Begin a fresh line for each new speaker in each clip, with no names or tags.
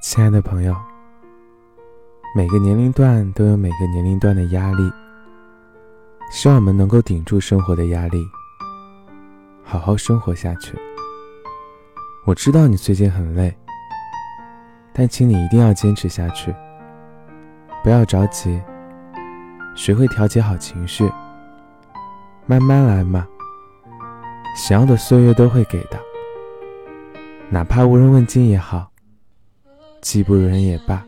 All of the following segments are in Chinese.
亲爱的朋友，每个年龄段都有每个年龄段的压力，希望我们能够顶住生活的压力，好好生活下去。我知道你最近很累，但请你一定要坚持下去，不要着急，学会调节好情绪，慢慢来嘛。想要的岁月都会给的，哪怕无人问津也好，技不如人也罢，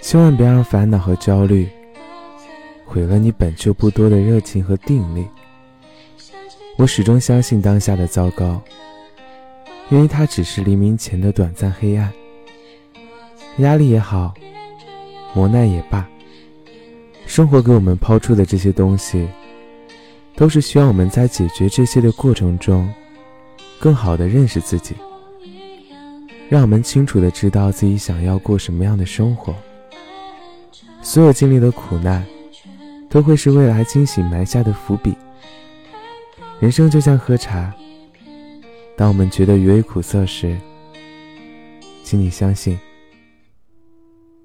千万别让烦恼和焦虑毁了你本就不多的热情和定力。我始终相信当下的糟糕，因为它只是黎明前的短暂黑暗。压力也好，磨难也罢，生活给我们抛出的这些东西。都是需要我们在解决这些的过程中，更好的认识自己，让我们清楚的知道自己想要过什么样的生活。所有经历的苦难，都会是未来惊喜埋下的伏笔。人生就像喝茶，当我们觉得余味苦涩时，请你相信，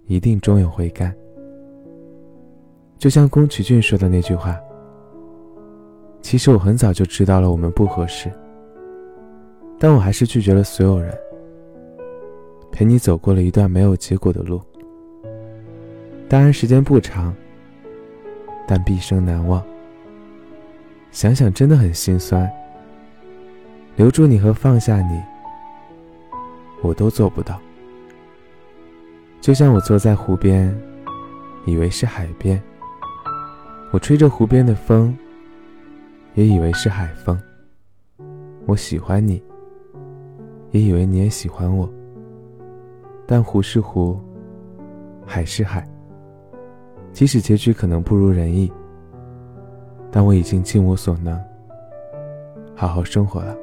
一定终有回甘。就像宫崎骏说的那句话。其实我很早就知道了我们不合适，但我还是拒绝了所有人，陪你走过了一段没有结果的路。当然时间不长，但毕生难忘。想想真的很心酸，留住你和放下你，我都做不到。就像我坐在湖边，以为是海边，我吹着湖边的风。也以为是海风，我喜欢你，也以为你也喜欢我。但湖是湖，海是海。即使结局可能不如人意，但我已经尽我所能，好好生活了。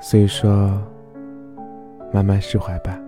所以说，慢慢释怀吧。